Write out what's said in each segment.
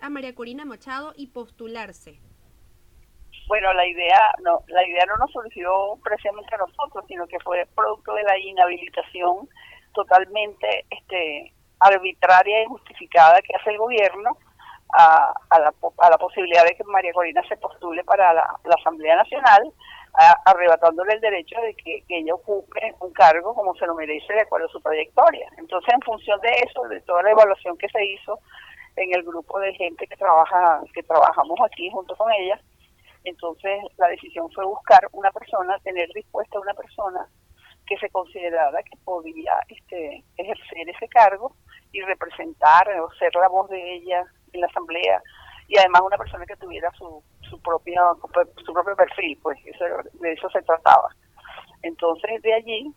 a María Corina Machado y postularse? Bueno, la idea no, la idea no nos surgió precisamente a nosotros, sino que fue producto de la inhabilitación totalmente este, arbitraria y justificada que hace el gobierno a, la, a la posibilidad de que María Corina se postule para la, Asamblea Nacional, arrebatándole el derecho de que, ella ocupe un cargo como se lo merece de acuerdo a su trayectoria. Entonces, en función de eso, de toda la evaluación que se hizo en el grupo de gente que trabaja, que trabajamos aquí junto con ella, entonces la decisión fue buscar una persona, tener dispuesta una persona que se considerara que podía este, ejercer ese cargo y representar o ser la voz de ella en la asamblea y además una persona que tuviera su, su propia su propio perfil pues eso, de eso se trataba. Entonces de allí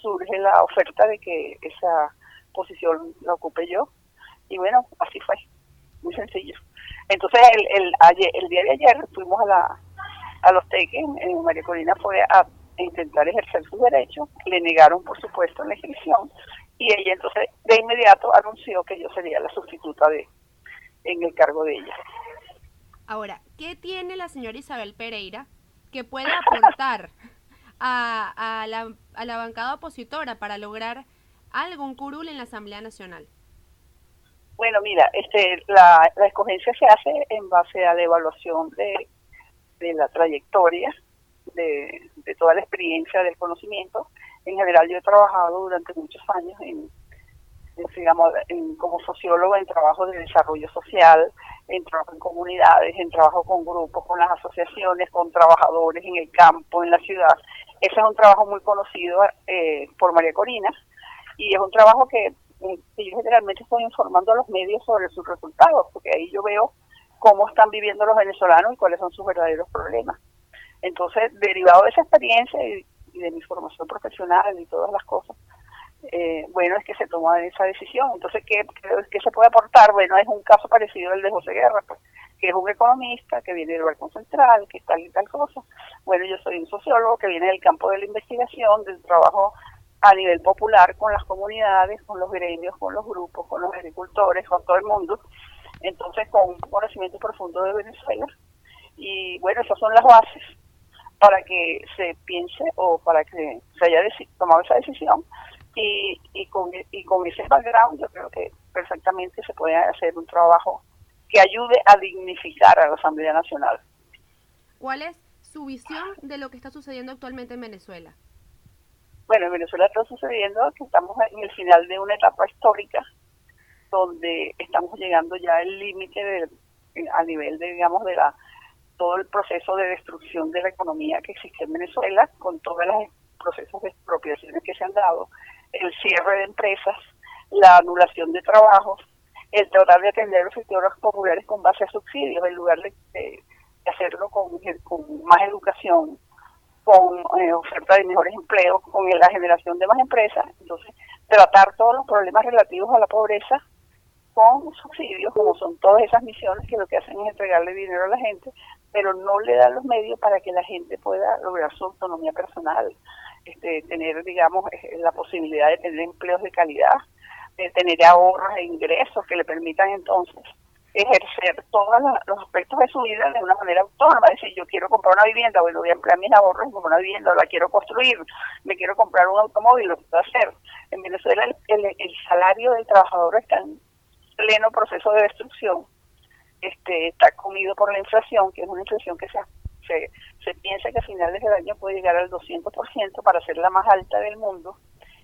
surge la oferta de que esa posición la ocupe yo y bueno así fue muy sencillo entonces el, el, ayer, el día de ayer fuimos a la a los teques María Corina fue a intentar ejercer sus derechos le negaron por supuesto la inscripción y ella entonces de inmediato anunció que yo sería la sustituta de en el cargo de ella. Ahora, ¿qué tiene la señora Isabel Pereira que pueda aportar a, a, la, a la bancada opositora para lograr algún curul en la Asamblea Nacional? Bueno, mira, este, la, la escogencia se hace en base a la evaluación de, de la trayectoria, de, de toda la experiencia, del conocimiento en general yo he trabajado durante muchos años en, digamos, como sociólogo en trabajo de desarrollo social, en trabajo en comunidades, en trabajo con grupos, con las asociaciones, con trabajadores en el campo, en la ciudad. Ese es un trabajo muy conocido eh, por María Corina y es un trabajo que, que yo generalmente estoy informando a los medios sobre sus resultados, porque ahí yo veo cómo están viviendo los venezolanos y cuáles son sus verdaderos problemas. Entonces, derivado de esa experiencia y y de mi formación profesional y todas las cosas, eh, bueno, es que se toma esa decisión. Entonces, ¿qué, ¿qué, se puede aportar? Bueno, es un caso parecido al de José Guerra, pues, que es un economista que viene del Banco Central, que tal y tal cosa. Bueno, yo soy un sociólogo que viene del campo de la investigación, del trabajo a nivel popular con las comunidades, con los gremios, con los grupos, con los agricultores, con todo el mundo. Entonces, con un conocimiento profundo de Venezuela. Y bueno, esas son las bases para que se piense o para que se haya tomado esa decisión y, y, con, y con ese background yo creo que perfectamente se puede hacer un trabajo que ayude a dignificar a la Asamblea Nacional. ¿Cuál es su visión de lo que está sucediendo actualmente en Venezuela? Bueno, en Venezuela está sucediendo que estamos en el final de una etapa histórica donde estamos llegando ya al límite a nivel de digamos de la todo el proceso de destrucción de la economía que existe en Venezuela, con todos los procesos de expropiaciones que se han dado, el cierre de empresas, la anulación de trabajos, el tratar de atender los sectores populares con base a subsidios, en lugar de, hacerlo con, más educación, con eh, oferta de mejores empleos, con la generación de más empresas. Entonces, tratar todos los problemas relativos a la pobreza con subsidios, como son todas esas misiones que lo que hacen es entregarle dinero a la gente, pero no le dan los medios para que la gente pueda lograr su autonomía personal, este, tener, digamos, eh, la posibilidad de tener empleos de calidad, de tener ahorros e ingresos que le permitan entonces ejercer todos los aspectos de su vida de una manera autónoma, decir, yo quiero comprar una vivienda, bueno, voy a emplear mis ahorros como una vivienda, la quiero construir, me quiero comprar un automóvil, lo puedo hacer. En Venezuela el, el salario del trabajador está en pleno proceso de destrucción. Este, está comido por la inflación, que es una inflación que se, se, se piensa que a finales del año puede llegar al 200% para ser la más alta del mundo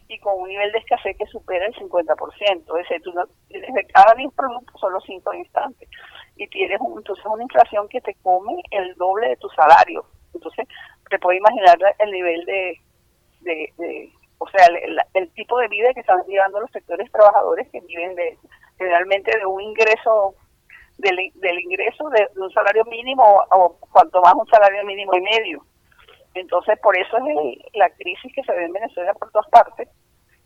y con un nivel de escasez que supera el 50%. Es decir, tú no, de cada 10 productos solo 5 instantes y tienes entonces una inflación que te come el doble de tu salario. Entonces, te puedes imaginar el nivel de, de, o sea, el, el, tipo de vida que están llevando los sectores trabajadores que viven de generalmente de un ingreso del, del ingreso de, un salario mínimo o, cuanto más un salario mínimo y medio. Entonces, por eso es la crisis que se ve en Venezuela por todas partes,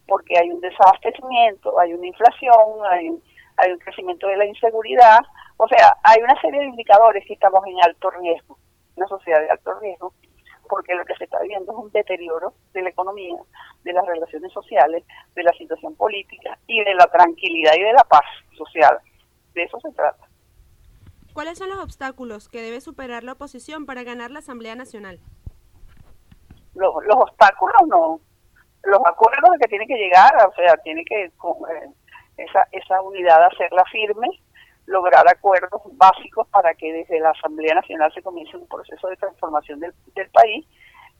porque hay un desabastecimiento, hay una inflación, hay, hay un crecimiento de la inseguridad, o sea, hay una serie de indicadores que estamos en alto riesgo, una sociedad de alto riesgo, porque lo que se está viendo es un deterioro de la economía, de las relaciones sociales, de la situación política y de la tranquilidad y de la paz social de eso se trata. ¿Cuáles son los obstáculos que debe superar la oposición para ganar la Asamblea Nacional? Los, los obstáculos no, los acuerdos que tiene que llegar, o sea, tiene que eh, esa, esa unidad hacerla firme, lograr acuerdos básicos para que desde la Asamblea Nacional se comience un proceso de transformación del, del país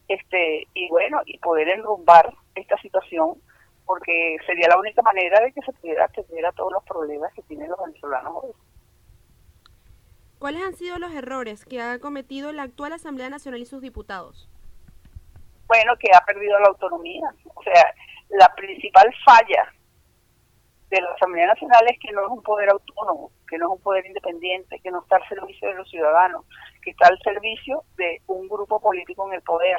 este y bueno, y poder enrumbar esta situación porque sería la única manera de que se pudiera atender a todos los problemas que tienen los venezolanos. ¿Cuáles han sido los errores que ha cometido la actual Asamblea Nacional y sus diputados? Bueno, que ha perdido la autonomía. O sea, la principal falla de la Asamblea Nacional es que no es un poder autónomo, que no es un poder independiente, que no está al servicio de los ciudadanos, que está al servicio de un grupo político en el poder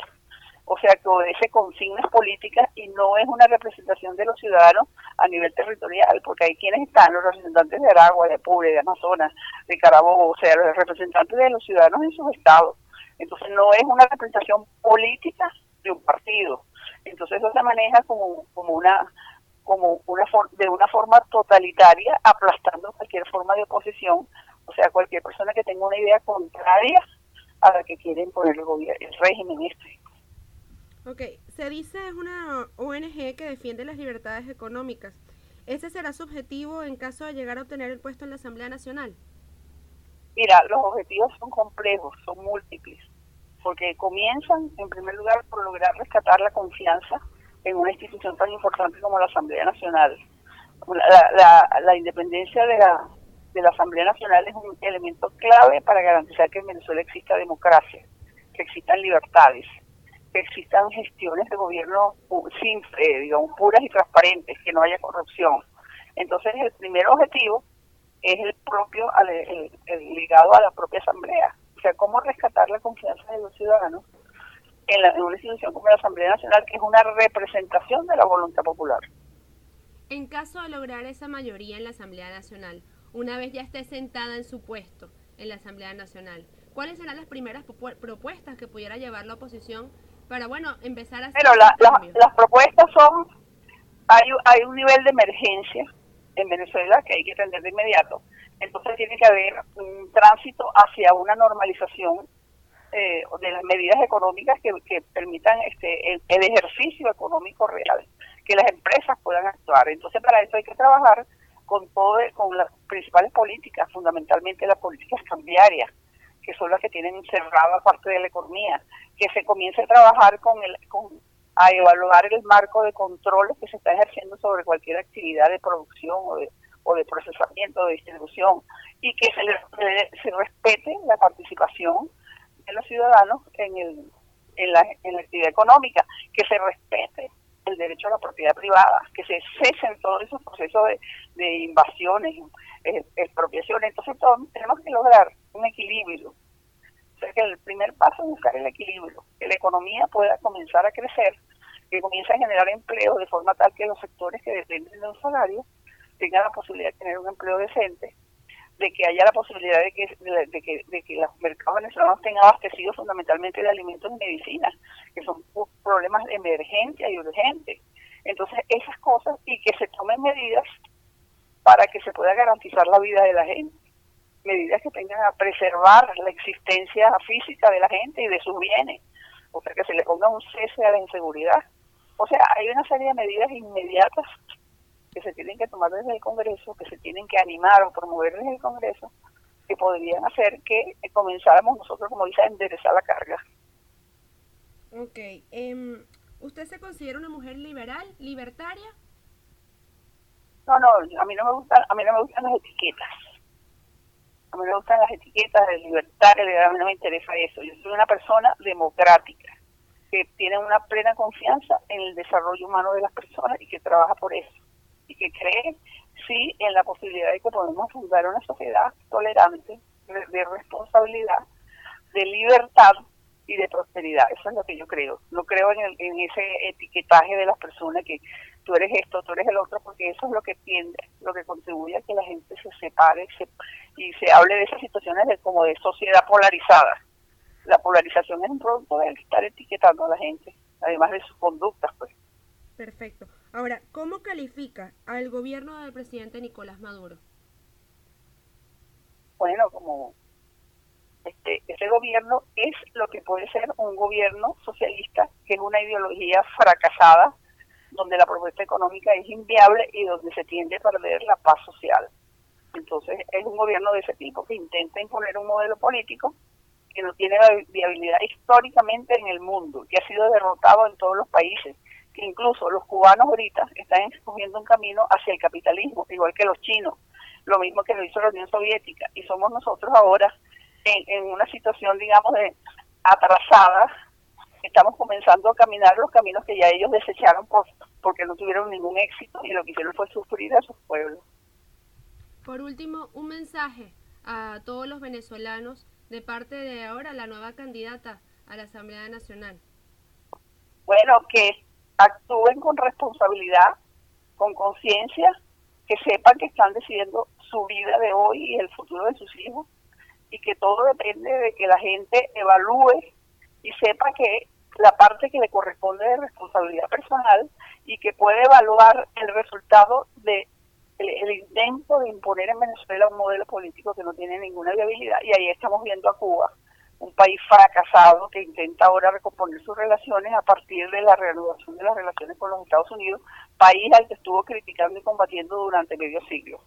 o sea que obedece consignas políticas y no es una representación de los ciudadanos a nivel territorial, porque hay quienes están, los representantes de Aragua, de Apure, de Amazonas, de Carabobo, o sea, los representantes de los ciudadanos en sus estados. Entonces no es una representación política de un partido. Entonces eso se maneja como, como una como una de una forma totalitaria, aplastando cualquier forma de oposición, o sea, cualquier persona que tenga una idea contraria a la que quieren poner el, gobierno, el régimen este. Ok, se dice es una ONG que defiende las libertades económicas. ¿Ese será su objetivo en caso de llegar a obtener el puesto en la Asamblea Nacional? Mira, los objetivos son complejos, son múltiples, porque comienzan, en primer lugar, por lograr rescatar la confianza en una institución tan importante como la Asamblea Nacional. La, independencia de la, de la Asamblea Nacional es un elemento clave para garantizar que en Venezuela exista democracia, que existan libertades que existan gestiones de gobierno sin, digamos, puras y transparentes, que no haya corrupción. Entonces, el primer objetivo es el propio, el, ligado a la propia asamblea. O sea, cómo rescatar la confianza de los ciudadanos en, en una institución como la Asamblea Nacional, que es una representación de la voluntad popular. En caso de lograr esa mayoría en la Asamblea Nacional, una vez ya esté sentada en su puesto en la Asamblea Nacional, ¿cuáles serán las primeras propuestas que pudiera llevar la oposición para, bueno, empezar a hacer... Pero las propuestas son, hay, hay un nivel de emergencia en Venezuela que hay que atender de inmediato. Entonces tiene que haber un tránsito hacia una normalización eh, de las medidas económicas que, permitan este el, ejercicio económico real, que las empresas puedan actuar. Entonces para eso hay que trabajar con todo con las principales políticas, fundamentalmente las políticas cambiarias, que son las que tienen cerrada parte de la economía, que se comience a trabajar con el, con, a evaluar el marco de controles que se está ejerciendo sobre cualquier actividad de producción o de, o de procesamiento, de distribución, y que se, le, se respete la participación de los ciudadanos en, el, en, la, en la actividad económica, que se respete el derecho a la propiedad privada, que se cesen todos esos procesos de, invasiones, eh, expropiaciones. Entonces tenemos que lograr un equilibrio que el primer paso es buscar el equilibrio, que la economía pueda comenzar a crecer, que comience a generar empleo de forma tal que los sectores que dependen de un salario tengan la posibilidad de tener un empleo decente, de que haya la posibilidad de que, los mercados venezolanos estén abastecidos fundamentalmente de alimentos y medicinas, que son problemas de emergencia y urgente. Entonces, esas cosas y que se tomen medidas para que se pueda garantizar la vida de la gente medidas que tengan a preservar la existencia física de la gente y de sus bienes, o sea, que se le ponga un cese a la inseguridad. O sea, hay una serie de medidas inmediatas que se tienen que tomar desde el Congreso, que se tienen que animar o promover desde el Congreso, que podrían hacer que comenzáramos nosotros, como dice, a enderezar la carga. Ok. Em, ¿Usted se considera una mujer liberal, libertaria? No, no, a mí no me gustan, a mí no me gustan las etiquetas a mí me gustan las etiquetas de libertad, a mí no me interesa eso. Yo soy una persona democrática, que tiene una plena confianza en el desarrollo humano de las personas y que trabaja por eso. Y que cree, sí, en la posibilidad de que podemos fundar una sociedad tolerante, de, responsabilidad, de libertad y de prosperidad. Eso es lo que yo creo. No creo en, en ese etiquetaje de las personas que tú eres esto, tú eres el otro, porque eso es lo que tiende, lo que contribuye a que la gente se separe y se hable de esas situaciones de, como de sociedad polarizada. La polarización es un producto de estar etiquetando a la gente, además de sus conductas. pues. Perfecto. Ahora, ¿cómo califica al gobierno del presidente Nicolás Maduro? bueno, como este, ese gobierno es lo que puede ser un gobierno socialista, que es una ideología fracasada, donde la propuesta económica es inviable y donde se tiende a perder la paz social. Entonces es un gobierno de ese tipo que intenta imponer un modelo político que no tiene viabilidad históricamente en el mundo, que ha sido derrotado en todos los países, que incluso los cubanos ahorita están escogiendo un camino hacia el capitalismo, igual que los chinos, lo mismo que lo hizo la Unión Soviética, y somos nosotros ahora en, en una situación, digamos, de atrasada, estamos comenzando a caminar los caminos que ya ellos desecharon por, porque no tuvieron ningún éxito y lo que hicieron fue sufrir a sus pueblos. Por último, un mensaje a todos los venezolanos de parte de ahora la nueva candidata a la Asamblea Nacional. Bueno, que actúen con responsabilidad, con conciencia, que sepan que están decidiendo su vida de hoy y el futuro de sus hijos y que todo depende de que la gente evalúe y sepa que la parte que le corresponde de responsabilidad personal y que puede evaluar el resultado de el, intento de imponer en Venezuela un modelo político que no tiene ninguna viabilidad y ahí estamos viendo a Cuba un país fracasado que intenta ahora recomponer sus relaciones a partir de la reanudación de las relaciones con los Estados Unidos, país al que estuvo criticando y combatiendo durante medio siglo.